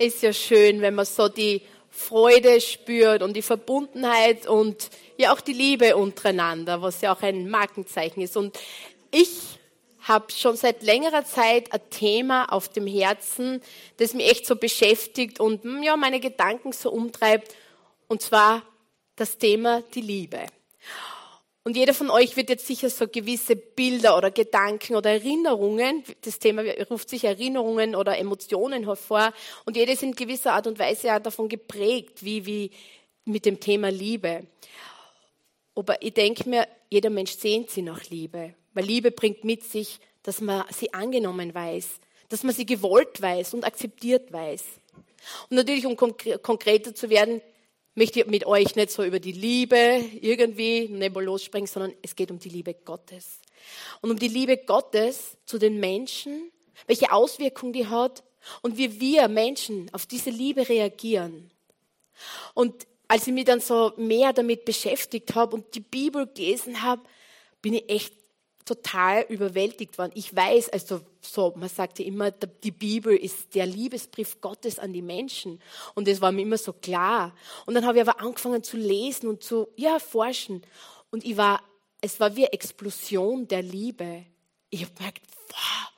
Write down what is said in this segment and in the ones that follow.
ist ja schön, wenn man so die Freude spürt und die Verbundenheit und ja auch die Liebe untereinander, was ja auch ein Markenzeichen ist. Und ich habe schon seit längerer Zeit ein Thema auf dem Herzen, das mich echt so beschäftigt und hm, ja meine Gedanken so umtreibt, und zwar das Thema die Liebe. Und jeder von euch wird jetzt sicher so gewisse Bilder oder Gedanken oder Erinnerungen, das Thema ruft sich Erinnerungen oder Emotionen hervor, und jeder ist in gewisser Art und Weise ja davon geprägt, wie, wie mit dem Thema Liebe. Aber ich denke mir, jeder Mensch sehnt sie nach Liebe, weil Liebe bringt mit sich, dass man sie angenommen weiß, dass man sie gewollt weiß und akzeptiert weiß. Und natürlich, um konkreter zu werden, möchte mit euch nicht so über die Liebe irgendwie nebulos sprechen, sondern es geht um die Liebe Gottes. Und um die Liebe Gottes zu den Menschen, welche Auswirkungen die hat und wie wir Menschen auf diese Liebe reagieren. Und als ich mich dann so mehr damit beschäftigt habe und die Bibel gelesen habe, bin ich echt total überwältigt worden. Ich weiß, also so, man sagt ja immer, die Bibel ist der Liebesbrief Gottes an die Menschen. Und das war mir immer so klar. Und dann habe ich aber angefangen zu lesen und zu, ja, forschen. Und ich war, es war wie eine Explosion der Liebe. Ich habe gemerkt, wow,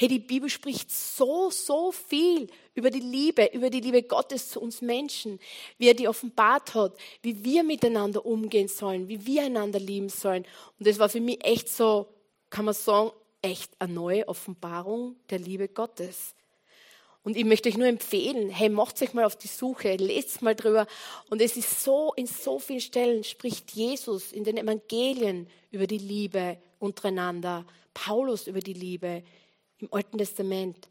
Hey, die Bibel spricht so, so viel über die Liebe, über die Liebe Gottes zu uns Menschen, wie er die offenbart hat, wie wir miteinander umgehen sollen, wie wir einander lieben sollen. Und das war für mich echt so, kann man sagen, echt eine neue Offenbarung der Liebe Gottes. Und ich möchte euch nur empfehlen, hey, macht euch mal auf die Suche, lest mal drüber. Und es ist so, in so vielen Stellen spricht Jesus in den Evangelien über die Liebe untereinander, Paulus über die Liebe, im Alten Testament.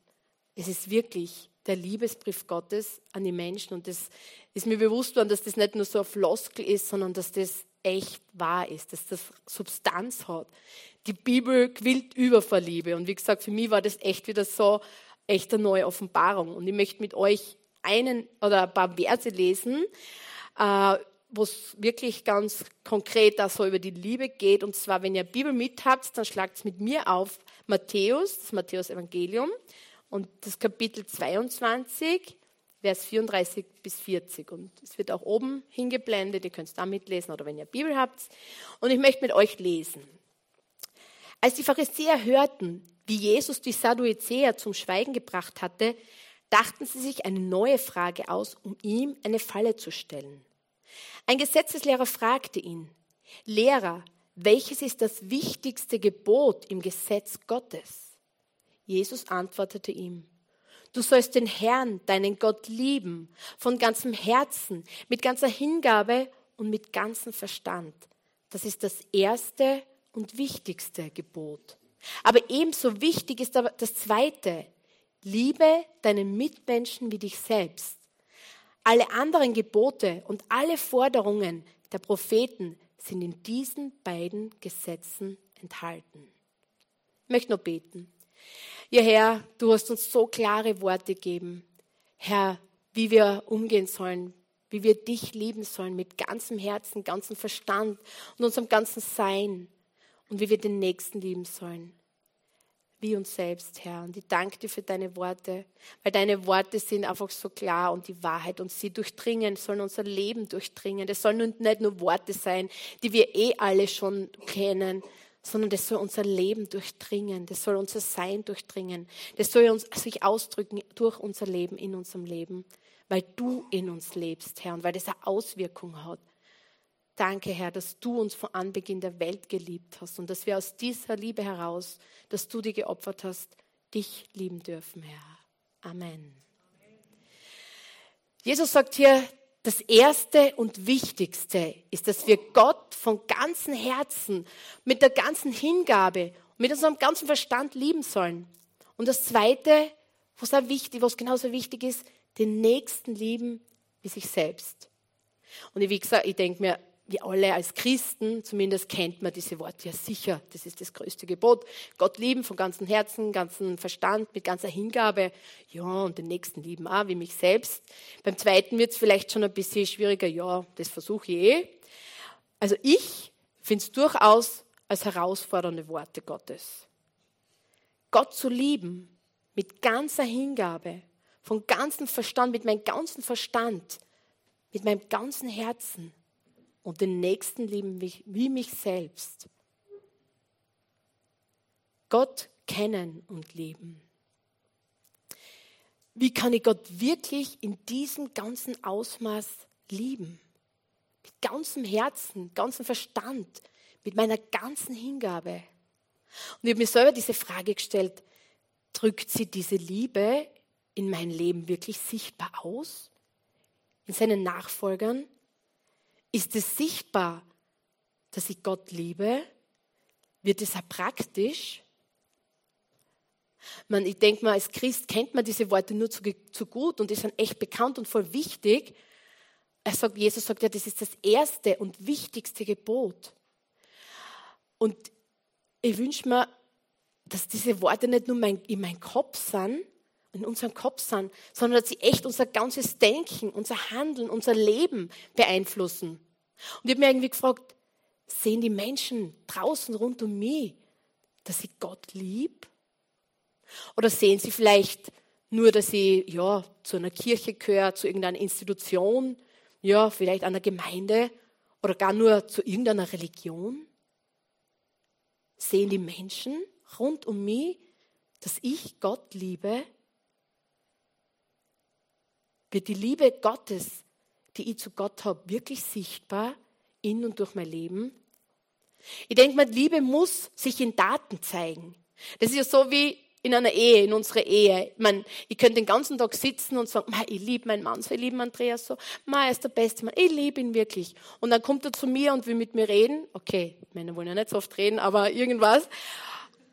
Es ist wirklich der Liebesbrief Gottes an die Menschen. Und das ist mir bewusst worden, dass das nicht nur so ein Floskel ist, sondern dass das echt wahr ist, dass das Substanz hat. Die Bibel quillt über vor Liebe. Und wie gesagt, für mich war das echt wieder so echt eine neue Offenbarung. Und ich möchte mit euch einen oder ein paar Verse lesen, äh, wo es wirklich ganz konkret da so über die Liebe geht. Und zwar, wenn ihr Bibel mit habt, dann schlagt es mit mir auf Matthäus, das Matthäus Evangelium und das Kapitel 22, Vers 34 bis 40. Und es wird auch oben hingeblendet, ihr könnt es da mitlesen oder wenn ihr Bibel habt. Und ich möchte mit euch lesen. Als die Pharisäer hörten, wie Jesus die Sadduzäer zum Schweigen gebracht hatte, dachten sie sich eine neue Frage aus, um ihm eine Falle zu stellen. Ein Gesetzeslehrer fragte ihn, Lehrer, welches ist das wichtigste Gebot im Gesetz Gottes? Jesus antwortete ihm, du sollst den Herrn, deinen Gott lieben, von ganzem Herzen, mit ganzer Hingabe und mit ganzem Verstand. Das ist das erste und wichtigste Gebot. Aber ebenso wichtig ist aber das zweite. Liebe deinen Mitmenschen wie dich selbst. Alle anderen Gebote und alle Forderungen der Propheten sind in diesen beiden Gesetzen enthalten. Ich möchte noch beten. Ja, Herr, du hast uns so klare Worte gegeben. Herr, wie wir umgehen sollen, wie wir dich lieben sollen mit ganzem Herzen, ganzem Verstand und unserem ganzen Sein und wie wir den Nächsten lieben sollen wie uns selbst, Herr. Und ich danke dir für deine Worte, weil deine Worte sind einfach so klar und die Wahrheit und sie durchdringen, sollen unser Leben durchdringen. Das sollen nicht nur Worte sein, die wir eh alle schon kennen, sondern das soll unser Leben durchdringen, das soll unser Sein durchdringen, das soll uns, sich ausdrücken durch unser Leben, in unserem Leben, weil du in uns lebst, Herr, und weil das eine Auswirkung hat. Danke, Herr, dass du uns von Anbeginn der Welt geliebt hast und dass wir aus dieser Liebe heraus, dass du dir geopfert hast, dich lieben dürfen, Herr. Amen. Jesus sagt hier, das Erste und Wichtigste ist, dass wir Gott von ganzem Herzen, mit der ganzen Hingabe, mit unserem ganzen Verstand lieben sollen. Und das Zweite, was auch wichtig, was genauso wichtig ist, den Nächsten lieben wie sich selbst. Und wie gesagt, ich denke mir, wir alle als Christen, zumindest kennt man diese Worte ja sicher. Das ist das größte Gebot. Gott lieben von ganzem Herzen, ganzem Verstand, mit ganzer Hingabe. Ja, und den Nächsten lieben auch, wie mich selbst. Beim zweiten wird es vielleicht schon ein bisschen schwieriger. Ja, das versuche ich eh. Also ich finde es durchaus als herausfordernde Worte Gottes. Gott zu lieben mit ganzer Hingabe, von ganzem Verstand, mit meinem ganzen Verstand, mit meinem ganzen Herzen und den Nächsten lieben wie mich selbst. Gott kennen und lieben. Wie kann ich Gott wirklich in diesem ganzen Ausmaß lieben? Mit ganzem Herzen, ganzem Verstand, mit meiner ganzen Hingabe. Und ich habe mir selber diese Frage gestellt, drückt sie diese Liebe in mein Leben wirklich sichtbar aus? In seinen Nachfolgern? Ist es sichtbar, dass ich Gott liebe? Wird es auch praktisch? Man, ich denke mal, als Christ kennt man diese Worte nur zu, zu gut und die sind echt bekannt und voll wichtig. Sagt, Jesus sagt ja, das ist das erste und wichtigste Gebot. Und ich wünsche mir, dass diese Worte nicht nur mein, in meinem Kopf sind, in unserem Kopf sind, sondern dass sie echt unser ganzes Denken, unser Handeln, unser Leben beeinflussen. Und ich habe mir irgendwie gefragt, sehen die Menschen draußen rund um mich, dass ich Gott lieb? Oder sehen sie vielleicht nur, dass ich ja, zu einer Kirche gehöre, zu irgendeiner Institution, ja, vielleicht einer Gemeinde oder gar nur zu irgendeiner Religion? Sehen die Menschen rund um mich, dass ich Gott liebe? Wird die Liebe Gottes, die ich zu Gott habe, wirklich sichtbar in und durch mein Leben? Ich denke mal, Liebe muss sich in Daten zeigen. Das ist ja so wie in einer Ehe, in unserer Ehe. Ich, meine, ich könnte den ganzen Tag sitzen und sagen, ich liebe meinen Mann so, ich liebe Andreas so, er ist der beste Mann, ich liebe ihn wirklich. Und dann kommt er zu mir und will mit mir reden. Okay, Männer wollen ja nicht so oft reden, aber irgendwas.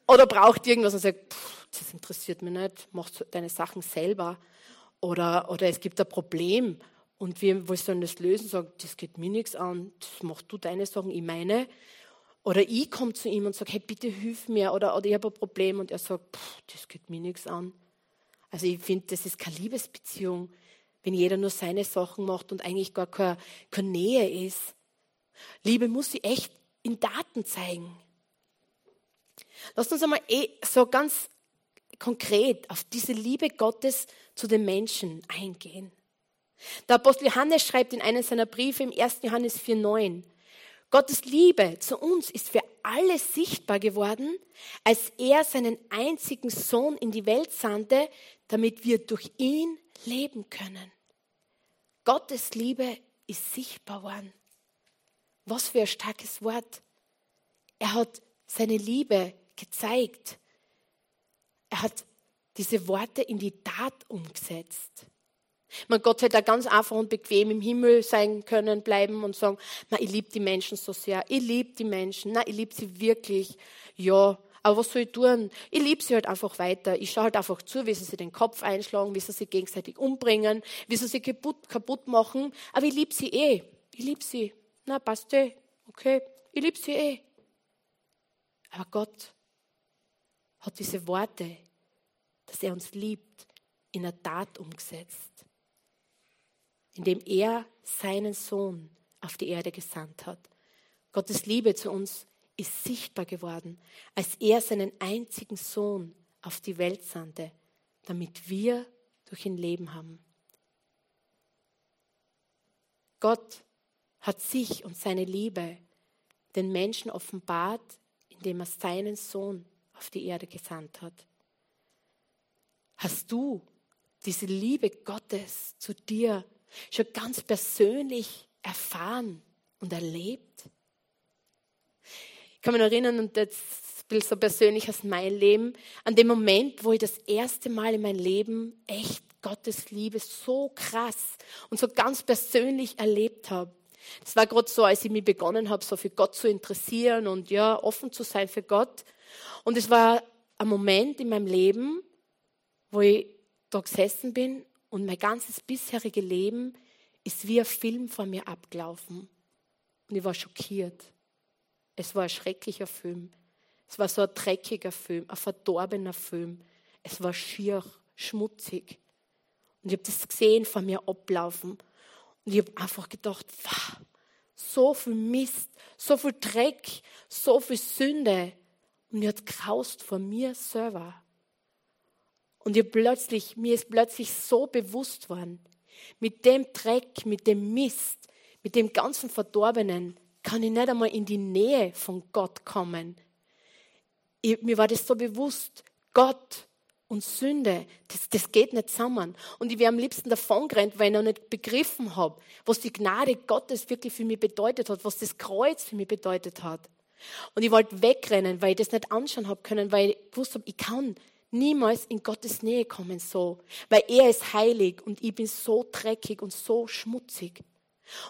Oder braucht irgendwas und sagt, das interessiert mich nicht, mach deine Sachen selber. Oder, oder es gibt ein Problem und wir wollen das lösen, sagen, das geht mir nichts an, das machst du deine Sachen, ich meine. Oder ich komme zu ihm und sage, hey, bitte hilf mir. Oder, oder ich habe ein Problem und er sagt, das geht mir nichts an. Also ich finde, das ist keine Liebesbeziehung, wenn jeder nur seine Sachen macht und eigentlich gar keine, keine Nähe ist. Liebe muss sie echt in Daten zeigen. Lasst uns einmal eh so ganz konkret auf diese Liebe Gottes zu den Menschen eingehen. Der Apostel Johannes schreibt in einem seiner Briefe im 1. Johannes 4,9, Gottes Liebe zu uns ist für alle sichtbar geworden, als er seinen einzigen Sohn in die Welt sandte, damit wir durch ihn leben können. Gottes Liebe ist sichtbar worden. Was für ein starkes Wort. Er hat seine Liebe gezeigt. Er hat diese Worte in die Tat umgesetzt. Man Gott hätte ganz einfach und bequem im Himmel sein können, bleiben und sagen, na, ich liebe die Menschen so sehr, ich liebe die Menschen, na, ich liebe sie wirklich, ja, aber was soll ich tun? Ich liebe sie halt einfach weiter. Ich schaue halt einfach zu, wie sie sich den Kopf einschlagen, wie sie sich gegenseitig umbringen, wie sie sich kaputt, kaputt machen. Aber ich liebe sie eh. Ich liebe sie. Na, passt eh. Okay. Ich liebe sie eh. Aber Gott hat diese Worte, dass er uns liebt, in der Tat umgesetzt indem er seinen Sohn auf die Erde gesandt hat. Gottes Liebe zu uns ist sichtbar geworden, als er seinen einzigen Sohn auf die Welt sandte, damit wir durch ihn Leben haben. Gott hat sich und seine Liebe den Menschen offenbart, indem er seinen Sohn auf die Erde gesandt hat. Hast du diese Liebe Gottes zu dir schon ganz persönlich erfahren und erlebt. Ich kann mich noch erinnern, und das ist so persönlich aus meinem Leben, an dem Moment, wo ich das erste Mal in meinem Leben echt Gottes Liebe so krass und so ganz persönlich erlebt habe. Das war gerade so, als ich mich begonnen habe, so für Gott zu interessieren und ja, offen zu sein für Gott. Und es war ein Moment in meinem Leben, wo ich da gesessen bin und mein ganzes bisherige Leben ist wie ein Film vor mir abgelaufen. Und ich war schockiert. Es war ein schrecklicher Film. Es war so ein dreckiger Film, ein verdorbener Film. Es war schier, schmutzig. Und ich habe das gesehen vor mir ablaufen. Und ich habe einfach gedacht, wow, so viel Mist, so viel Dreck, so viel Sünde. Und mir hat graust vor mir selber. Und ihr plötzlich, mir ist plötzlich so bewusst worden, mit dem Dreck, mit dem Mist, mit dem ganzen Verdorbenen, kann ich nicht einmal in die Nähe von Gott kommen. Ich, mir war das so bewusst. Gott und Sünde, das, das geht nicht zusammen. Und ich wäre am liebsten davon gerannt, weil ich noch nicht begriffen habe, was die Gnade Gottes wirklich für mich bedeutet hat, was das Kreuz für mich bedeutet hat. Und ich wollte wegrennen, weil ich das nicht anschauen habe können, weil ich wusste, ich kann niemals in Gottes Nähe kommen so, weil er ist heilig und ich bin so dreckig und so schmutzig.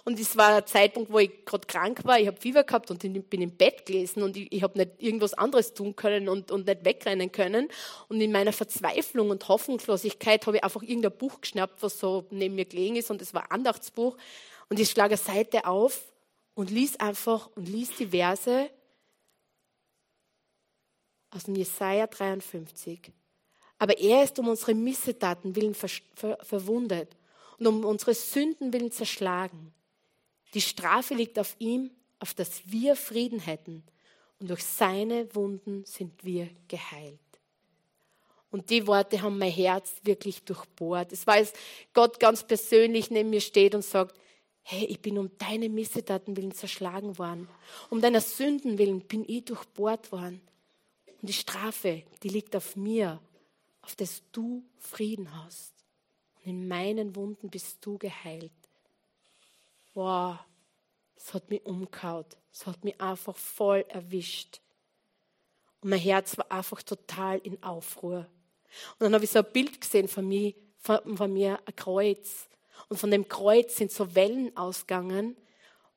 Und es war ein Zeitpunkt, wo ich gerade krank war, ich habe Fieber gehabt und bin im Bett gelesen und ich, ich habe nicht irgendwas anderes tun können und, und nicht wegrennen können. Und in meiner Verzweiflung und Hoffnungslosigkeit habe ich einfach irgendein Buch geschnappt, was so neben mir gelegen ist und es war ein Andachtsbuch. Und ich schlage eine Seite auf und lies einfach und lies die Verse aus dem Jesaja 53. Aber er ist um unsere Missetaten willen ver ver verwundet und um unsere Sünden willen zerschlagen. Die Strafe liegt auf ihm, auf dass wir Frieden hätten. Und durch seine Wunden sind wir geheilt. Und die Worte haben mein Herz wirklich durchbohrt. Es war, als Gott ganz persönlich neben mir steht und sagt, hey, ich bin um deine Missetaten willen zerschlagen worden. Um deiner Sünden willen bin ich durchbohrt worden. Und die Strafe, die liegt auf mir, auf das du Frieden hast. Und in meinen Wunden bist du geheilt. Wow, es hat mich umgehaut. Es hat mich einfach voll erwischt. Und mein Herz war einfach total in Aufruhr. Und dann habe ich so ein Bild gesehen von mir, von, von mir ein Kreuz. Und von dem Kreuz sind so Wellen ausgegangen.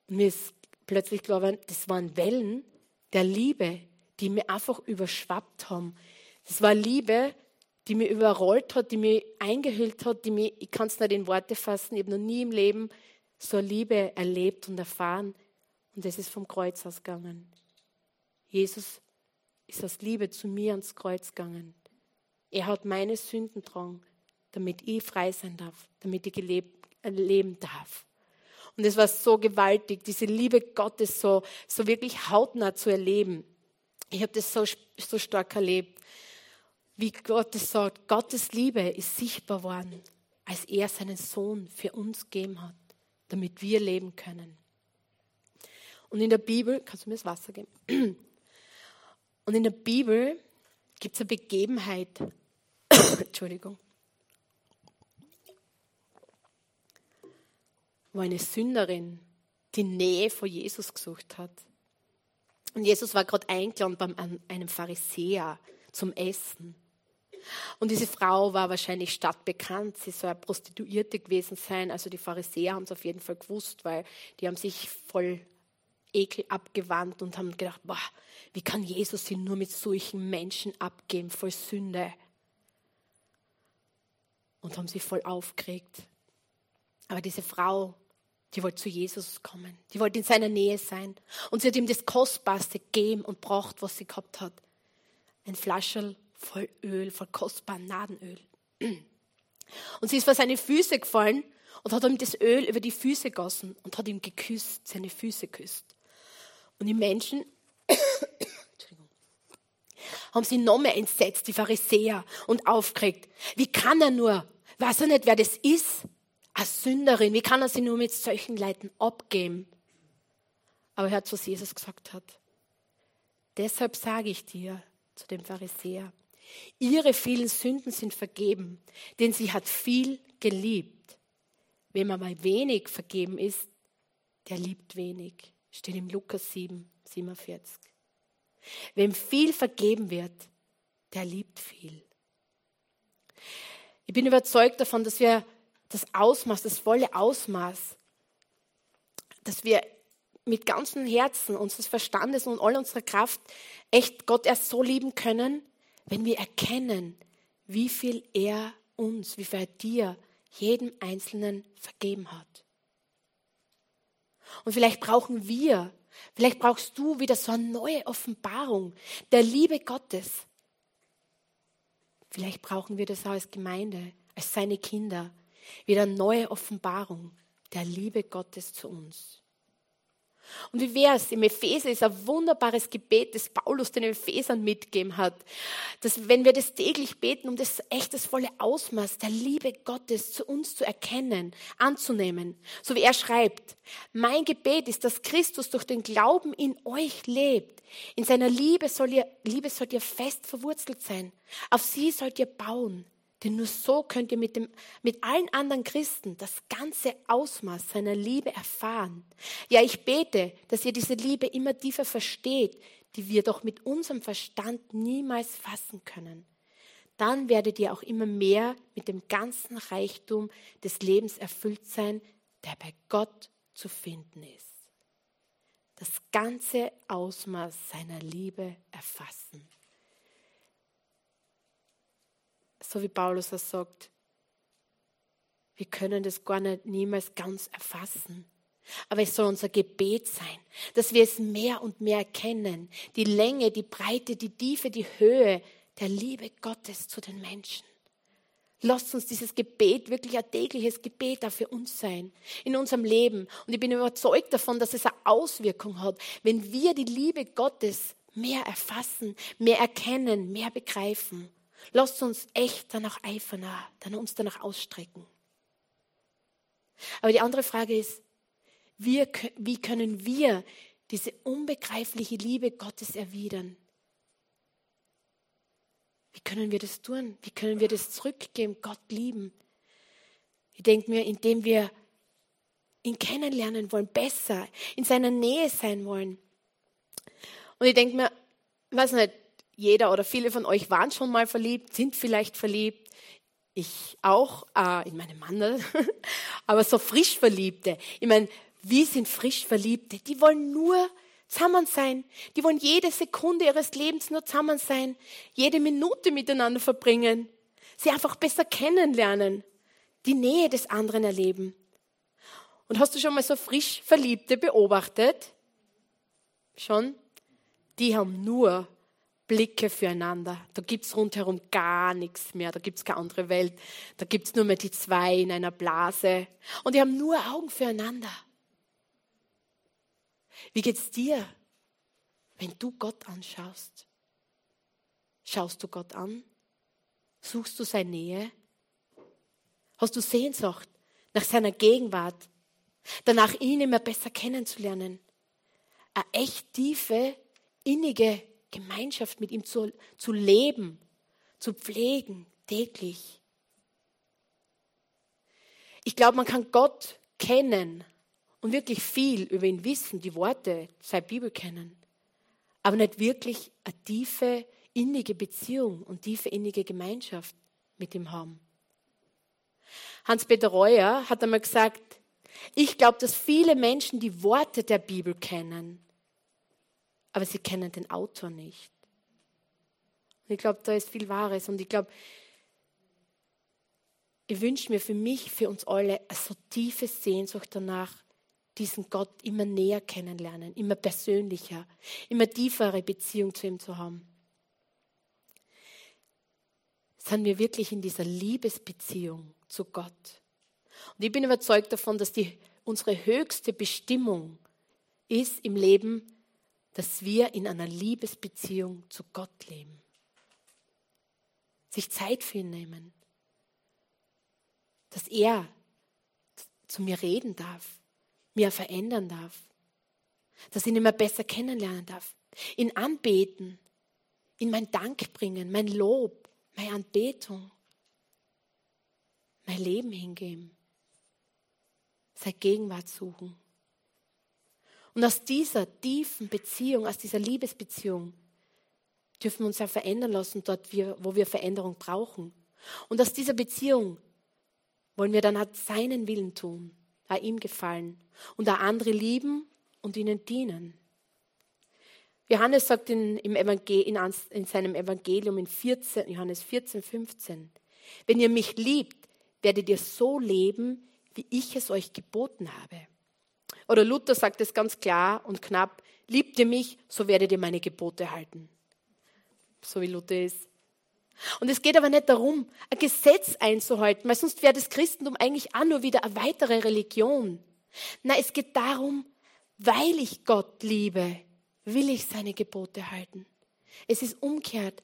Und mir ist plötzlich klar das waren Wellen der Liebe, die mir einfach überschwappt haben. Das war Liebe, die mir überrollt hat, die mir eingehüllt hat, die mir, ich kann es nicht in Worte fassen, ich habe noch nie im Leben so Liebe erlebt und erfahren. Und das ist vom Kreuz ausgegangen. Jesus ist aus Liebe zu mir ans Kreuz gegangen. Er hat meine Sünden getragen, damit ich frei sein darf, damit ich gelebt, äh, leben darf. Und es war so gewaltig, diese Liebe Gottes so, so wirklich hautnah zu erleben. Ich habe das so, so stark erlebt, wie Gott es sagt, Gottes Liebe ist sichtbar worden, als er seinen Sohn für uns gegeben hat, damit wir leben können. Und in der Bibel, kannst du mir das Wasser geben? Und in der Bibel gibt es eine Begebenheit, Entschuldigung, wo eine Sünderin die Nähe vor Jesus gesucht hat. Und Jesus war gerade eingeladen bei einem Pharisäer zum Essen. Und diese Frau war wahrscheinlich stadtbekannt. Sie soll eine Prostituierte gewesen sein. Also die Pharisäer haben es auf jeden Fall gewusst, weil die haben sich voll Ekel abgewandt und haben gedacht, boah, wie kann Jesus sie nur mit solchen Menschen abgeben, voll Sünde? Und haben sie voll aufgeregt. Aber diese Frau die wollte zu Jesus kommen. Die wollte in seiner Nähe sein. Und sie hat ihm das Kostbarste gegeben und braucht, was sie gehabt hat. Ein Flascherl voll Öl, voll kostbarem Nadenöl. Und sie ist vor seine Füße gefallen und hat ihm das Öl über die Füße gossen und hat ihm geküsst, seine Füße küsst. Und die Menschen haben sie noch mehr entsetzt, die Pharisäer, und aufgeregt. Wie kann er nur? Weiß er nicht, wer das ist? Eine Sünderin, wie kann er sie nur mit solchen Leuten abgeben? Aber hört, was Jesus gesagt hat. Deshalb sage ich dir, zu dem Pharisäer, ihre vielen Sünden sind vergeben, denn sie hat viel geliebt. Wem aber wenig vergeben ist, der liebt wenig. Steht im Lukas 7, 47. Wem viel vergeben wird, der liebt viel. Ich bin überzeugt davon, dass wir das Ausmaß, das volle Ausmaß, dass wir mit ganzem Herzen, unseres Verstandes und all unserer Kraft echt Gott erst so lieben können, wenn wir erkennen, wie viel er uns, wie viel er dir, jedem Einzelnen vergeben hat. Und vielleicht brauchen wir, vielleicht brauchst du wieder so eine neue Offenbarung der Liebe Gottes. Vielleicht brauchen wir das auch als Gemeinde, als seine Kinder, wieder neue Offenbarung der Liebe Gottes zu uns. Und wie wäre es? Im Epheser ist ein wunderbares Gebet, das Paulus den Ephesern mitgegeben hat. Dass wenn wir das täglich beten, um das echt das volle Ausmaß der Liebe Gottes zu uns zu erkennen, anzunehmen. So wie er schreibt. Mein Gebet ist, dass Christus durch den Glauben in euch lebt. In seiner Liebe soll ihr, Liebe sollt ihr fest verwurzelt sein. Auf sie sollt ihr bauen. Denn nur so könnt ihr mit, dem, mit allen anderen Christen das ganze Ausmaß seiner Liebe erfahren. Ja, ich bete, dass ihr diese Liebe immer tiefer versteht, die wir doch mit unserem Verstand niemals fassen können. Dann werdet ihr auch immer mehr mit dem ganzen Reichtum des Lebens erfüllt sein, der bei Gott zu finden ist. Das ganze Ausmaß seiner Liebe erfassen so wie Paulus das sagt, wir können das gar nicht niemals ganz erfassen. Aber es soll unser Gebet sein, dass wir es mehr und mehr erkennen. Die Länge, die Breite, die Tiefe, die Höhe der Liebe Gottes zu den Menschen. Lasst uns dieses Gebet wirklich ein tägliches Gebet auch für uns sein, in unserem Leben. Und ich bin überzeugt davon, dass es eine Auswirkung hat, wenn wir die Liebe Gottes mehr erfassen, mehr erkennen, mehr begreifen. Lasst uns echt danach eifern, dann uns danach ausstrecken. Aber die andere Frage ist, wie, wie können wir diese unbegreifliche Liebe Gottes erwidern? Wie können wir das tun? Wie können wir das zurückgeben, Gott lieben? Ich denke mir, indem wir ihn kennenlernen wollen, besser, in seiner Nähe sein wollen. Und ich denke mir, ich weiß nicht, jeder oder viele von euch waren schon mal verliebt, sind vielleicht verliebt. Ich auch, äh, in meinem Mann, aber so frisch Verliebte. Ich meine, wie sind frisch Verliebte? Die wollen nur zusammen sein. Die wollen jede Sekunde ihres Lebens nur zusammen sein, jede Minute miteinander verbringen, sie einfach besser kennenlernen, die Nähe des anderen erleben. Und hast du schon mal so frisch Verliebte beobachtet? Schon? Die haben nur Blicke füreinander. Da gibt es rundherum gar nichts mehr. Da gibt es keine andere Welt. Da gibt es nur mehr die zwei in einer Blase. Und die haben nur Augen füreinander. Wie geht's dir, wenn du Gott anschaust? Schaust du Gott an? Suchst du seine Nähe? Hast du Sehnsucht nach seiner Gegenwart? Danach ihn immer besser kennenzulernen? Eine echt tiefe, innige Gemeinschaft mit ihm zu, zu leben, zu pflegen, täglich. Ich glaube, man kann Gott kennen und wirklich viel über ihn wissen, die Worte seiner Bibel kennen, aber nicht wirklich eine tiefe, innige Beziehung und tiefe, innige Gemeinschaft mit ihm haben. Hans-Peter Reuer hat einmal gesagt, ich glaube, dass viele Menschen die Worte der Bibel kennen, aber sie kennen den Autor nicht. Und ich glaube, da ist viel Wahres. Und ich glaube, ich wünsche mir für mich, für uns alle, eine so tiefe Sehnsucht danach, diesen Gott immer näher kennenlernen, immer persönlicher, immer tiefere Beziehung zu ihm zu haben. Sind wir wirklich in dieser Liebesbeziehung zu Gott? Und ich bin überzeugt davon, dass die, unsere höchste Bestimmung ist im Leben, dass wir in einer Liebesbeziehung zu Gott leben. Sich Zeit für ihn nehmen. Dass er zu mir reden darf, mir verändern darf. Dass ich ihn immer besser kennenlernen darf. Ihn anbeten, in mein Dank bringen, mein Lob, meine Anbetung, mein Leben hingeben, seine Gegenwart suchen. Und aus dieser tiefen Beziehung, aus dieser Liebesbeziehung, dürfen wir uns ja verändern lassen, dort, wo wir Veränderung brauchen. Und aus dieser Beziehung wollen wir dann halt seinen Willen tun, auch ihm gefallen und auch andere lieben und ihnen dienen. Johannes sagt in, in, in seinem Evangelium in 14, Johannes 14, 15, wenn ihr mich liebt, werdet ihr so leben, wie ich es euch geboten habe. Oder Luther sagt es ganz klar und knapp, liebt ihr mich, so werdet ihr meine Gebote halten. So wie Luther ist. Und es geht aber nicht darum, ein Gesetz einzuhalten, weil sonst wäre das Christentum eigentlich auch nur wieder eine weitere Religion. Nein, es geht darum, weil ich Gott liebe, will ich seine Gebote halten. Es ist umkehrt.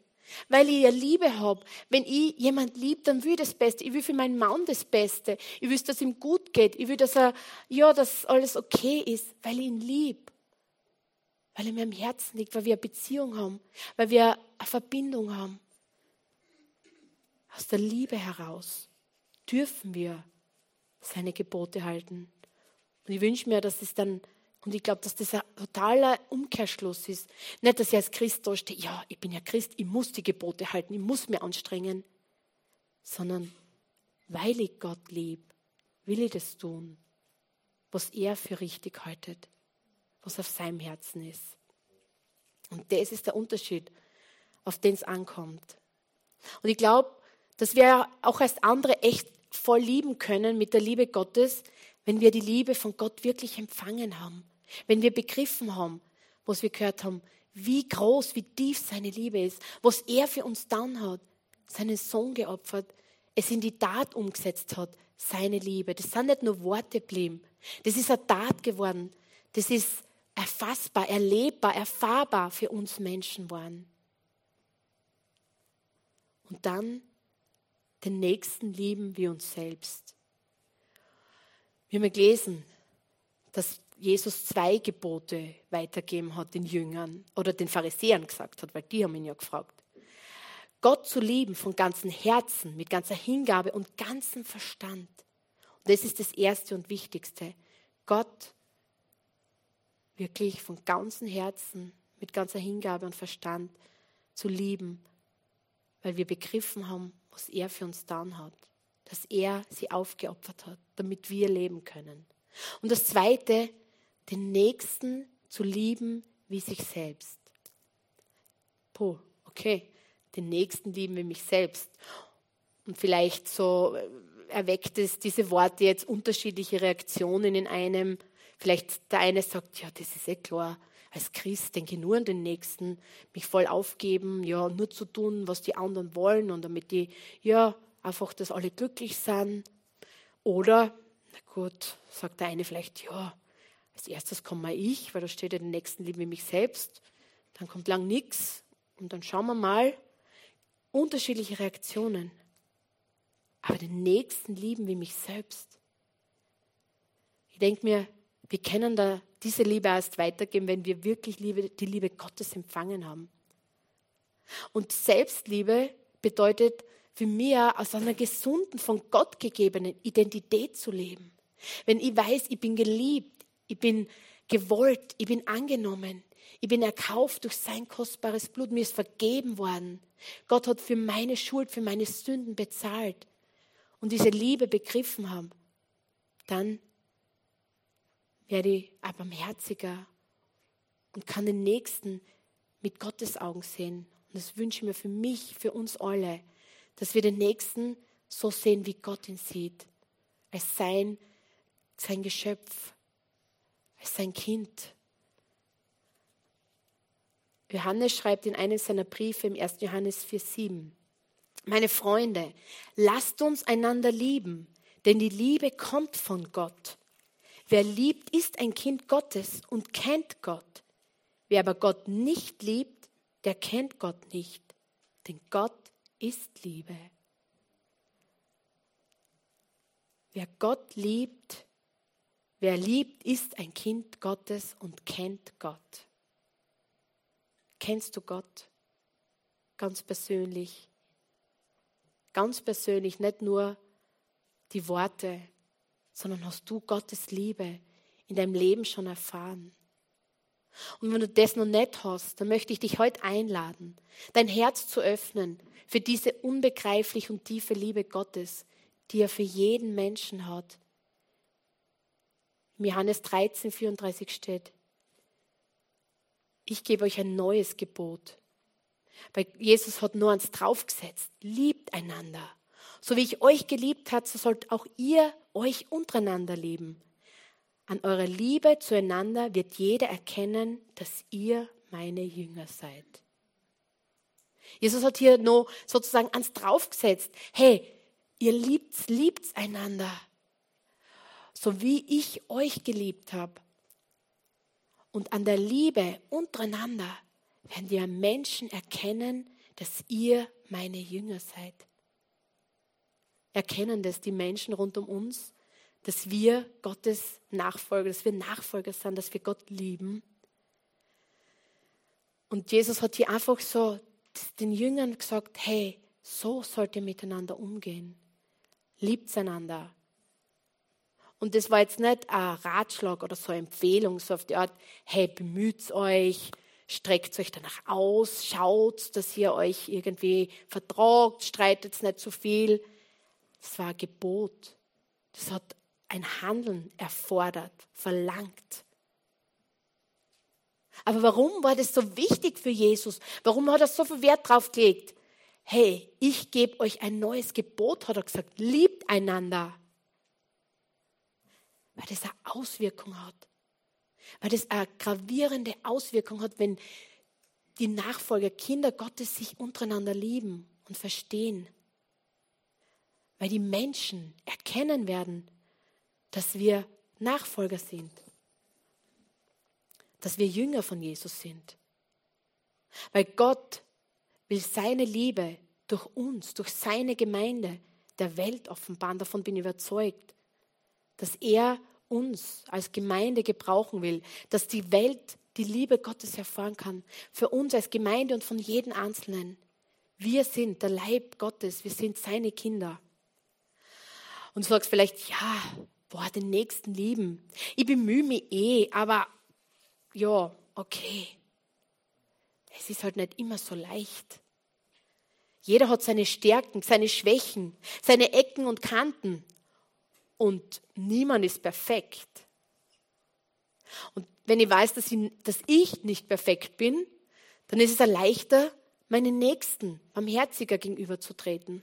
Weil ich ja Liebe habe. Wenn ich jemand liebt, dann will ich das Beste. Ich will für meinen Mann das Beste. Ich will, dass ihm gut geht. Ich will, dass er, ja, dass alles okay ist, weil ich ihn lieb. Weil er mir am Herzen liegt, weil wir eine Beziehung haben, weil wir eine Verbindung haben. Aus der Liebe heraus dürfen wir seine Gebote halten. Und ich wünsche mir, dass es dann und ich glaube, dass das ein totaler Umkehrschluss ist. Nicht, dass ich als Christ da stehe, ja, ich bin ja Christ, ich muss die Gebote halten, ich muss mir anstrengen, sondern weil ich Gott liebe, will ich das tun, was er für richtig haltet, was auf seinem Herzen ist. Und das ist der Unterschied, auf den es ankommt. Und ich glaube, dass wir auch als andere echt voll lieben können mit der Liebe Gottes, wenn wir die Liebe von Gott wirklich empfangen haben. Wenn wir begriffen haben, was wir gehört haben, wie groß, wie tief seine Liebe ist, was er für uns dann hat, seinen Sohn geopfert, es in die Tat umgesetzt hat, seine Liebe. Das sind nicht nur Worte geblieben. Das ist eine Tat geworden. Das ist erfassbar, erlebbar, erfahrbar für uns Menschen geworden. Und dann den Nächsten lieben wie uns selbst. Wir haben gelesen, dass Jesus zwei Gebote weitergeben hat den Jüngern oder den Pharisäern gesagt hat, weil die haben ihn ja gefragt. Gott zu lieben von ganzem Herzen, mit ganzer Hingabe und ganzem Verstand. Und das ist das Erste und Wichtigste. Gott wirklich von ganzem Herzen, mit ganzer Hingabe und Verstand zu lieben, weil wir begriffen haben, was er für uns getan hat, dass er sie aufgeopfert hat, damit wir leben können. Und das Zweite, den Nächsten zu lieben wie sich selbst. Puh, okay, den Nächsten lieben wie mich selbst. Und vielleicht so äh, erweckt es diese Worte jetzt unterschiedliche Reaktionen in einem. Vielleicht der eine sagt, ja, das ist eh klar. Als Christ denke ich nur an den Nächsten, mich voll aufgeben, ja, nur zu tun, was die anderen wollen und damit die, ja, einfach, dass alle glücklich sind. Oder, na gut, sagt der eine vielleicht, ja, als erstes komme mal ich, weil da steht ja den Nächsten lieben wie mich selbst. Dann kommt lang nichts und dann schauen wir mal. Unterschiedliche Reaktionen. Aber den Nächsten lieben wie mich selbst. Ich denke mir, wir können da diese Liebe erst weitergeben, wenn wir wirklich Liebe, die Liebe Gottes empfangen haben. Und Selbstliebe bedeutet für mich aus einer gesunden, von Gott gegebenen Identität zu leben. Wenn ich weiß, ich bin geliebt, ich bin gewollt, ich bin angenommen, ich bin erkauft durch sein kostbares Blut, mir ist vergeben worden. Gott hat für meine Schuld, für meine Sünden bezahlt und diese Liebe begriffen haben, dann werde ich barmherziger und kann den Nächsten mit Gottes Augen sehen. Und das wünsche ich mir für mich, für uns alle, dass wir den Nächsten so sehen, wie Gott ihn sieht, als sein, sein Geschöpf, ist sein Kind. Johannes schreibt in einem seiner Briefe im 1. Johannes 4,7: Meine Freunde, lasst uns einander lieben, denn die Liebe kommt von Gott. Wer liebt, ist ein Kind Gottes und kennt Gott. Wer aber Gott nicht liebt, der kennt Gott nicht, denn Gott ist Liebe. Wer Gott liebt, Wer liebt, ist ein Kind Gottes und kennt Gott. Kennst du Gott? Ganz persönlich. Ganz persönlich, nicht nur die Worte, sondern hast du Gottes Liebe in deinem Leben schon erfahren. Und wenn du das noch nicht hast, dann möchte ich dich heute einladen, dein Herz zu öffnen für diese unbegreifliche und tiefe Liebe Gottes, die er für jeden Menschen hat, im Johannes 13, 34 steht, ich gebe euch ein neues Gebot. Weil Jesus hat nur eins draufgesetzt, liebt einander. So wie ich euch geliebt habe, so sollt auch ihr euch untereinander lieben. An eurer Liebe zueinander wird jeder erkennen, dass ihr meine Jünger seid. Jesus hat hier nur sozusagen eins draufgesetzt. Hey, ihr liebt, liebt einander so wie ich euch geliebt habe, Und an der Liebe untereinander werden die Menschen erkennen, dass ihr meine Jünger seid. Erkennen das die Menschen rund um uns, dass wir Gottes Nachfolger, dass wir Nachfolger sind, dass wir Gott lieben. Und Jesus hat hier einfach so den Jüngern gesagt, hey, so sollt ihr miteinander umgehen. Liebt einander. Und das war jetzt nicht ein Ratschlag oder so eine Empfehlung, so auf die Art, hey, bemüht euch, streckt euch danach aus, schaut, dass ihr euch irgendwie vertragt, streitet nicht zu viel. Das war ein Gebot. Das hat ein Handeln erfordert, verlangt. Aber warum war das so wichtig für Jesus? Warum hat er so viel Wert drauf gelegt? Hey, ich gebe euch ein neues Gebot, hat er gesagt. Liebt einander weil das eine Auswirkung hat. Weil das eine gravierende Auswirkung hat, wenn die Nachfolger, Kinder Gottes sich untereinander lieben und verstehen. Weil die Menschen erkennen werden, dass wir Nachfolger sind. Dass wir Jünger von Jesus sind. Weil Gott will seine Liebe durch uns, durch seine Gemeinde der Welt offenbaren. Davon bin ich überzeugt dass er uns als Gemeinde gebrauchen will, dass die Welt die Liebe Gottes erfahren kann. Für uns als Gemeinde und von jedem Einzelnen. Wir sind der Leib Gottes, wir sind seine Kinder. Und du sagst vielleicht, ja, boah, den Nächsten lieben. Ich bemühe mich eh, aber ja, okay. Es ist halt nicht immer so leicht. Jeder hat seine Stärken, seine Schwächen, seine Ecken und Kanten und niemand ist perfekt. Und wenn ich weiß, dass ich, dass ich nicht perfekt bin, dann ist es leichter, meinen Nächsten barmherziger gegenüberzutreten.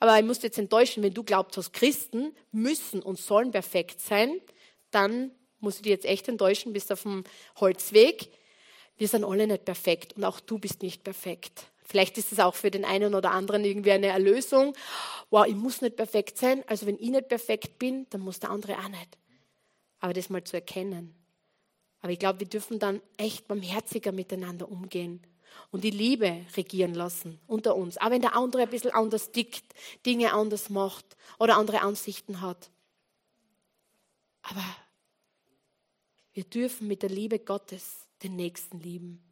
Aber ich muss jetzt enttäuschen, wenn du glaubst, dass Christen müssen und sollen perfekt sein, dann muss ich dich jetzt echt enttäuschen, bist auf dem Holzweg. Wir sind alle nicht perfekt und auch du bist nicht perfekt. Vielleicht ist es auch für den einen oder anderen irgendwie eine Erlösung. Wow, ich muss nicht perfekt sein. Also wenn ich nicht perfekt bin, dann muss der andere auch nicht. Aber das mal zu erkennen. Aber ich glaube, wir dürfen dann echt barmherziger miteinander umgehen und die Liebe regieren lassen unter uns. Auch wenn der andere ein bisschen anders tickt, Dinge anders macht oder andere Ansichten hat. Aber wir dürfen mit der Liebe Gottes den Nächsten lieben.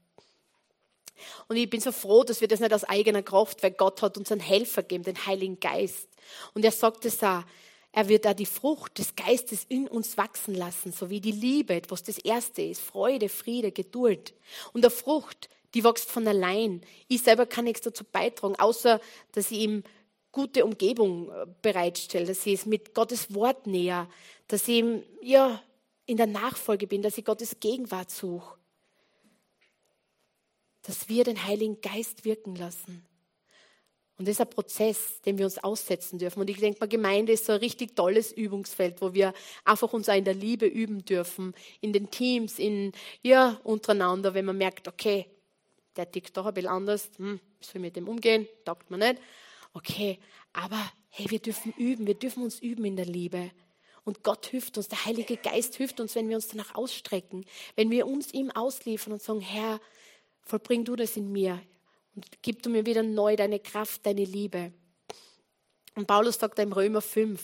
Und ich bin so froh, dass wir das nicht aus eigener Kraft, weil Gott hat uns einen Helfer gegeben, den Heiligen Geist. Und er sagt es auch, er wird da die Frucht des Geistes in uns wachsen lassen, so wie die Liebe, was das Erste ist, Freude, Friede, Geduld. Und der Frucht, die wächst von allein. Ich selber kann nichts dazu beitragen, außer dass ich ihm gute Umgebung äh, bereitstelle, dass ich es mit Gottes Wort näher, dass ich ihm, ja, in der Nachfolge bin, dass ich Gottes Gegenwart suche dass wir den Heiligen Geist wirken lassen. Und das ist ein Prozess, den wir uns aussetzen dürfen. Und ich denke mal, Gemeinde ist so ein richtig tolles Übungsfeld, wo wir einfach uns auch in der Liebe üben dürfen, in den Teams, in, ja, untereinander, wenn man merkt, okay, der tickt doch ein bisschen anders, hm, soll mit dem umgehen, taugt man nicht. Okay, aber hey, wir dürfen üben, wir dürfen uns üben in der Liebe. Und Gott hilft uns, der Heilige Geist hilft uns, wenn wir uns danach ausstrecken, wenn wir uns ihm ausliefern und sagen, Herr, vollbring du das in mir und gib du mir wieder neu deine Kraft, deine Liebe. Und Paulus sagt im Römer 5,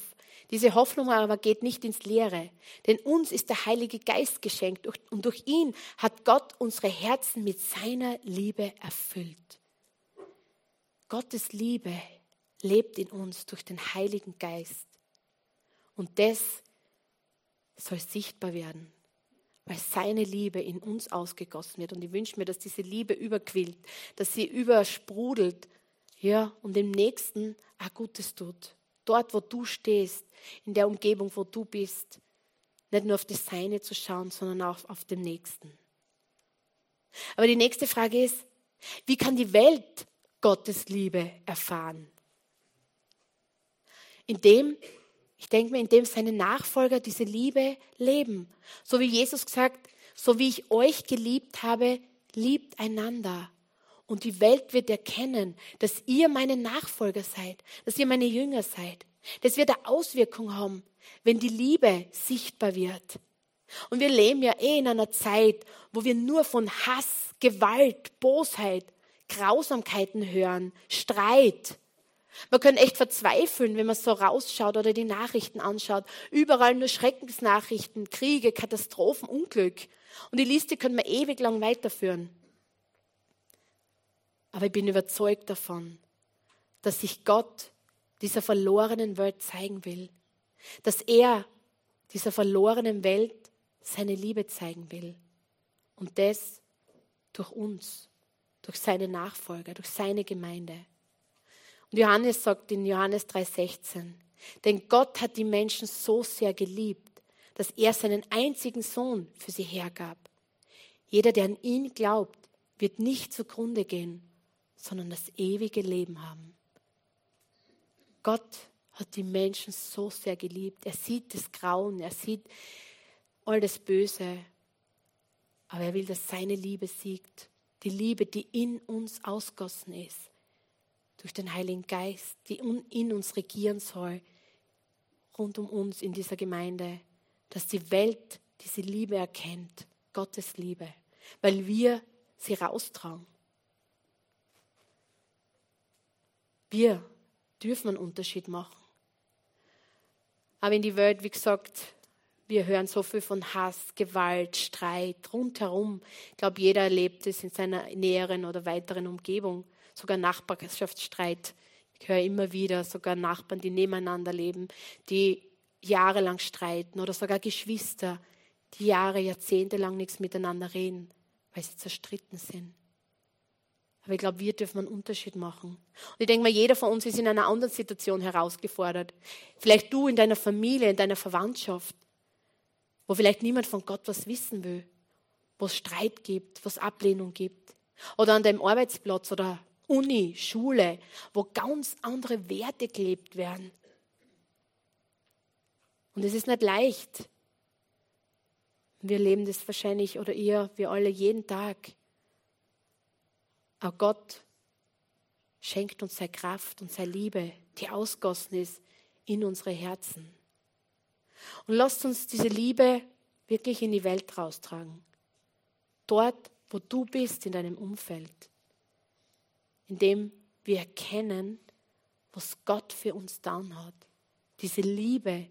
diese Hoffnung aber geht nicht ins Leere, denn uns ist der Heilige Geist geschenkt und durch ihn hat Gott unsere Herzen mit seiner Liebe erfüllt. Gottes Liebe lebt in uns durch den Heiligen Geist und das soll sichtbar werden weil seine Liebe in uns ausgegossen wird. Und ich wünsche mir, dass diese Liebe überquillt, dass sie übersprudelt, ja, und dem Nächsten auch Gutes tut. Dort, wo du stehst, in der Umgebung, wo du bist, nicht nur auf das Seine zu schauen, sondern auch auf den Nächsten. Aber die nächste Frage ist, wie kann die Welt Gottes Liebe erfahren? Indem ich denke mir, indem seine Nachfolger diese Liebe leben. So wie Jesus gesagt, so wie ich euch geliebt habe, liebt einander. Und die Welt wird erkennen, dass ihr meine Nachfolger seid, dass ihr meine Jünger seid. Das wird eine Auswirkung haben, wenn die Liebe sichtbar wird. Und wir leben ja eh in einer Zeit, wo wir nur von Hass, Gewalt, Bosheit, Grausamkeiten hören, Streit. Man kann echt verzweifeln, wenn man so rausschaut oder die Nachrichten anschaut. Überall nur Schreckensnachrichten, Kriege, Katastrophen, Unglück. Und die Liste können wir ewig lang weiterführen. Aber ich bin überzeugt davon, dass sich Gott dieser verlorenen Welt zeigen will. Dass er dieser verlorenen Welt seine Liebe zeigen will. Und das durch uns, durch seine Nachfolger, durch seine Gemeinde. Johannes sagt in Johannes 3:16, denn Gott hat die Menschen so sehr geliebt, dass er seinen einzigen Sohn für sie hergab. Jeder, der an ihn glaubt, wird nicht zugrunde gehen, sondern das ewige Leben haben. Gott hat die Menschen so sehr geliebt. Er sieht das Grauen, er sieht all das Böse, aber er will, dass seine Liebe siegt. Die Liebe, die in uns ausgossen ist, durch den Heiligen Geist, die in uns regieren soll, rund um uns in dieser Gemeinde, dass die Welt diese Liebe erkennt, Gottes Liebe, weil wir sie raustragen. Wir dürfen einen Unterschied machen. Aber in die Welt, wie gesagt, wir hören so viel von Hass, Gewalt, Streit rundherum. Ich glaube, jeder erlebt es in seiner näheren oder weiteren Umgebung. Sogar Nachbarschaftsstreit. Ich höre immer wieder sogar Nachbarn, die nebeneinander leben, die jahrelang streiten oder sogar Geschwister, die Jahre, Jahrzehnte lang nichts miteinander reden, weil sie zerstritten sind. Aber ich glaube, wir dürfen einen Unterschied machen. Und ich denke mal, jeder von uns ist in einer anderen Situation herausgefordert. Vielleicht du in deiner Familie, in deiner Verwandtschaft wo vielleicht niemand von Gott was wissen will, wo es Streit gibt, wo es Ablehnung gibt. Oder an deinem Arbeitsplatz oder Uni, Schule, wo ganz andere Werte gelebt werden. Und es ist nicht leicht. Wir leben das wahrscheinlich, oder ihr, wir alle jeden Tag. Aber Gott schenkt uns seine Kraft und seine Liebe, die ausgossen ist in unsere Herzen. Und lasst uns diese Liebe wirklich in die Welt raustragen. Dort, wo du bist in deinem Umfeld. Indem wir erkennen, was Gott für uns dann hat. Diese Liebe,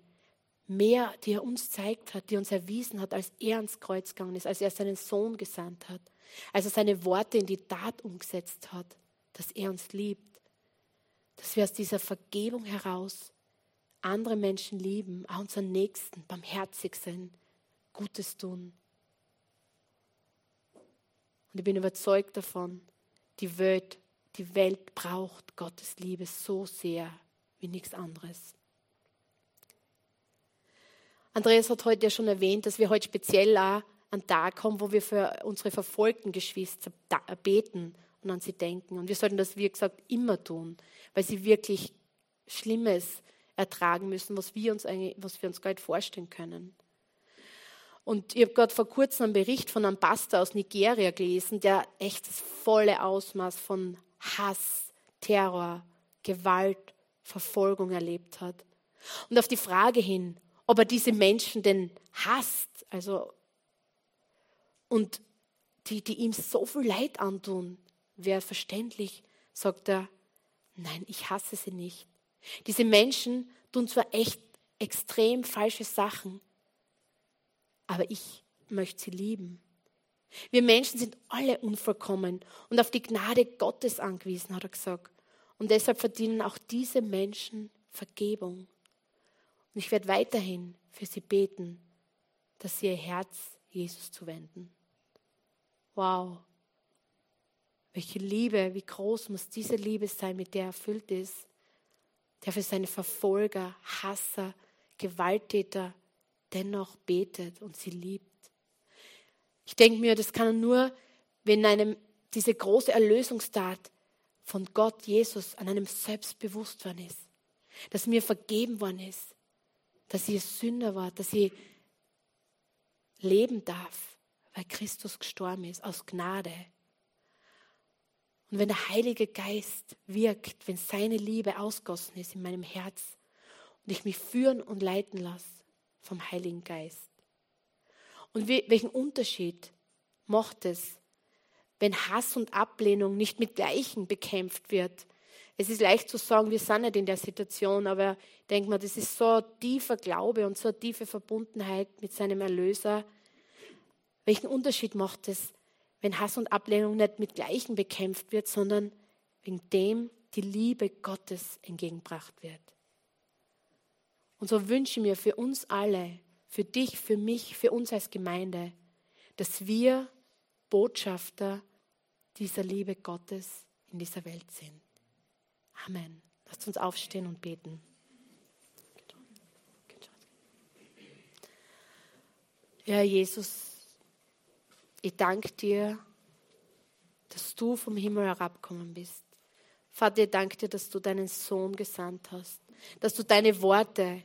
mehr, die er uns zeigt hat, die uns erwiesen hat, als er ans Kreuz gegangen ist, als er seinen Sohn gesandt hat, als er seine Worte in die Tat umgesetzt hat, dass er uns liebt, dass wir aus dieser Vergebung heraus andere Menschen lieben, auch unseren Nächsten, barmherzig sind, Gutes tun. Und ich bin überzeugt davon, die Welt, die Welt braucht Gottes Liebe so sehr wie nichts anderes. Andreas hat heute ja schon erwähnt, dass wir heute speziell auch einen Tag haben, wo wir für unsere verfolgten Geschwister beten und an sie denken. Und wir sollten das, wie gesagt, immer tun, weil sie wirklich Schlimmes ertragen müssen, was wir uns, was wir uns gar nicht vorstellen können. Und ich habe gerade vor kurzem einen Bericht von einem Pastor aus Nigeria gelesen, der echt das volle Ausmaß von Hass, Terror, Gewalt, Verfolgung erlebt hat. Und auf die Frage hin, ob er diese Menschen denn hasst, also und die, die ihm so viel Leid antun, wäre verständlich, sagt er, nein, ich hasse sie nicht. Diese Menschen tun zwar echt extrem falsche Sachen, aber ich möchte sie lieben. Wir Menschen sind alle unvollkommen und auf die Gnade Gottes angewiesen, hat er gesagt. Und deshalb verdienen auch diese Menschen Vergebung. Und ich werde weiterhin für sie beten, dass sie ihr Herz Jesus zuwenden. Wow. Welche Liebe, wie groß muss diese Liebe sein, mit der er erfüllt ist der für seine Verfolger, Hasser, Gewalttäter dennoch betet und sie liebt. Ich denke mir, das kann nur, wenn einem diese große Erlösungstat von Gott, Jesus, an einem selbst bewusst worden ist. Dass mir vergeben worden ist. Dass ich Sünder war. Dass ich leben darf, weil Christus gestorben ist, aus Gnade. Und wenn der Heilige Geist wirkt, wenn seine Liebe ausgossen ist in meinem Herz und ich mich führen und leiten lasse vom Heiligen Geist. Und welchen Unterschied macht es, wenn Hass und Ablehnung nicht mit Gleichen bekämpft wird? Es ist leicht zu sagen, wir sind nicht in der Situation, aber ich denke mal, das ist so ein tiefer Glaube und so eine tiefe Verbundenheit mit seinem Erlöser. Welchen Unterschied macht es, wenn Hass und Ablehnung nicht mit Gleichen bekämpft wird, sondern wegen dem die Liebe Gottes entgegengebracht wird? Und so wünsche ich mir für uns alle, für dich, für mich, für uns als Gemeinde, dass wir Botschafter dieser Liebe Gottes in dieser Welt sind. Amen. Lasst uns aufstehen und beten. Ja, Jesus, ich danke dir, dass du vom Himmel herabgekommen bist. Vater, ich danke dir, dass du deinen Sohn gesandt hast, dass du deine Worte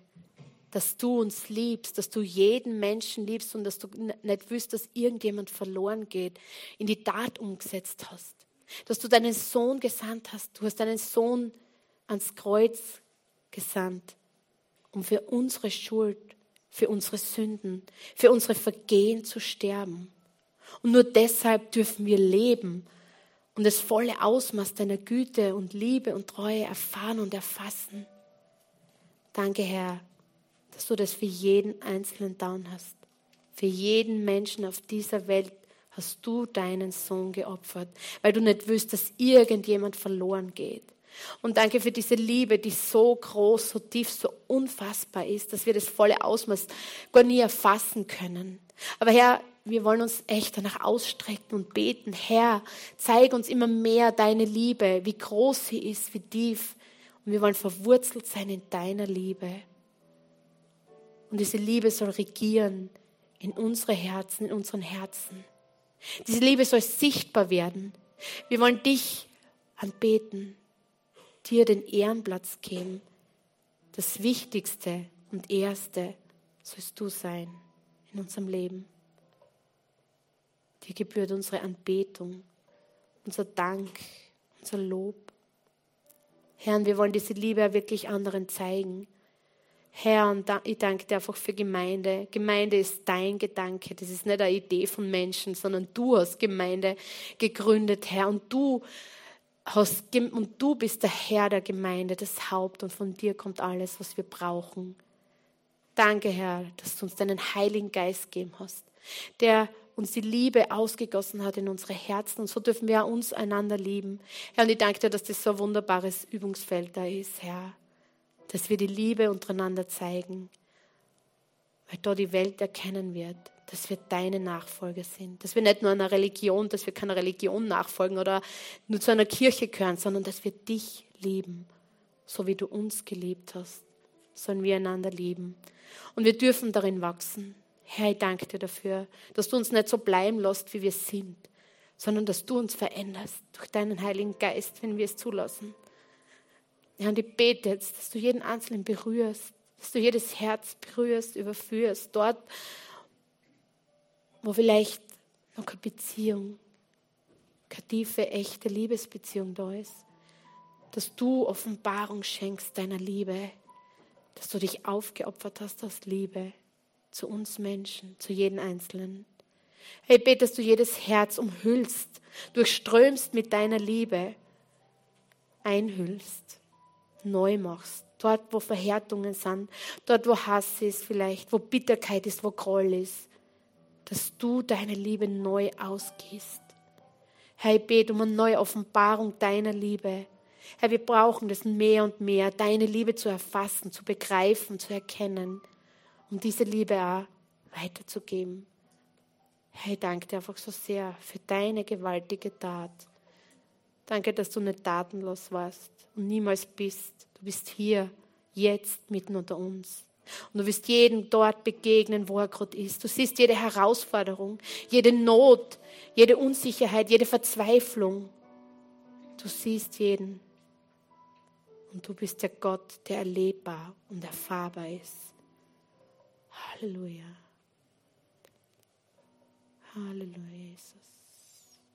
dass du uns liebst, dass du jeden Menschen liebst und dass du nicht willst, dass irgendjemand verloren geht, in die Tat umgesetzt hast. Dass du deinen Sohn gesandt hast. Du hast deinen Sohn ans Kreuz gesandt, um für unsere Schuld, für unsere Sünden, für unsere Vergehen zu sterben. Und nur deshalb dürfen wir leben und das volle Ausmaß deiner Güte und Liebe und Treue erfahren und erfassen. Danke, Herr, dass du das für jeden Einzelnen down hast. Für jeden Menschen auf dieser Welt hast du deinen Sohn geopfert, weil du nicht willst, dass irgendjemand verloren geht. Und danke für diese Liebe, die so groß, so tief, so unfassbar ist, dass wir das volle Ausmaß gar nie erfassen können. Aber Herr, wir wollen uns echt danach ausstrecken und beten. Herr, zeig uns immer mehr deine Liebe, wie groß sie ist, wie tief. Und wir wollen verwurzelt sein in deiner Liebe. Und diese Liebe soll regieren in unsere Herzen, in unseren Herzen. Diese Liebe soll sichtbar werden. Wir wollen dich anbeten, dir den Ehrenplatz geben. Das Wichtigste und Erste sollst du sein in unserem Leben. Dir gebührt unsere Anbetung, unser Dank, unser Lob. Herr, wir wollen diese Liebe wirklich anderen zeigen. Herr, und ich danke dir einfach für Gemeinde. Gemeinde ist dein Gedanke. Das ist nicht eine Idee von Menschen, sondern du hast Gemeinde gegründet, Herr. Und du hast, und du bist der Herr der Gemeinde, das Haupt. Und von dir kommt alles, was wir brauchen. Danke, Herr, dass du uns deinen Heiligen Geist gegeben hast, der uns die Liebe ausgegossen hat in unsere Herzen. Und so dürfen wir uns einander lieben. Herr, und ich danke dir, dass das so ein wunderbares Übungsfeld da ist, Herr dass wir die Liebe untereinander zeigen, weil da die Welt erkennen wird, dass wir deine Nachfolger sind. Dass wir nicht nur einer Religion, dass wir keiner Religion nachfolgen oder nur zu einer Kirche gehören, sondern dass wir dich lieben, so wie du uns geliebt hast, sollen wir einander lieben. Und wir dürfen darin wachsen. Herr, ich danke dir dafür, dass du uns nicht so bleiben lässt, wie wir sind, sondern dass du uns veränderst durch deinen Heiligen Geist, wenn wir es zulassen. Ja, und ich bete jetzt, dass du jeden Einzelnen berührst, dass du jedes Herz berührst, überführst, dort, wo vielleicht noch keine Beziehung, keine tiefe, echte Liebesbeziehung da ist, dass du Offenbarung schenkst deiner Liebe, dass du dich aufgeopfert hast aus Liebe zu uns Menschen, zu jedem Einzelnen. Hey, bete, dass du jedes Herz umhüllst, durchströmst mit deiner Liebe, einhüllst neu machst. Dort, wo Verhärtungen sind, dort, wo Hass ist vielleicht, wo Bitterkeit ist, wo Groll ist, dass du deine Liebe neu ausgießt. Herr, ich bete um eine neue Offenbarung deiner Liebe. Herr, wir brauchen das mehr und mehr, deine Liebe zu erfassen, zu begreifen, zu erkennen, um diese Liebe auch weiterzugeben. Herr, ich danke dir einfach so sehr für deine gewaltige Tat. Danke, dass du nicht tatenlos warst und niemals bist. Du bist hier, jetzt mitten unter uns. Und du wirst jedem dort begegnen, wo er gerade ist. Du siehst jede Herausforderung, jede Not, jede Unsicherheit, jede Verzweiflung. Du siehst jeden. Und du bist der Gott, der erlebbar und erfahrbar ist. Halleluja. Halleluja, Jesus.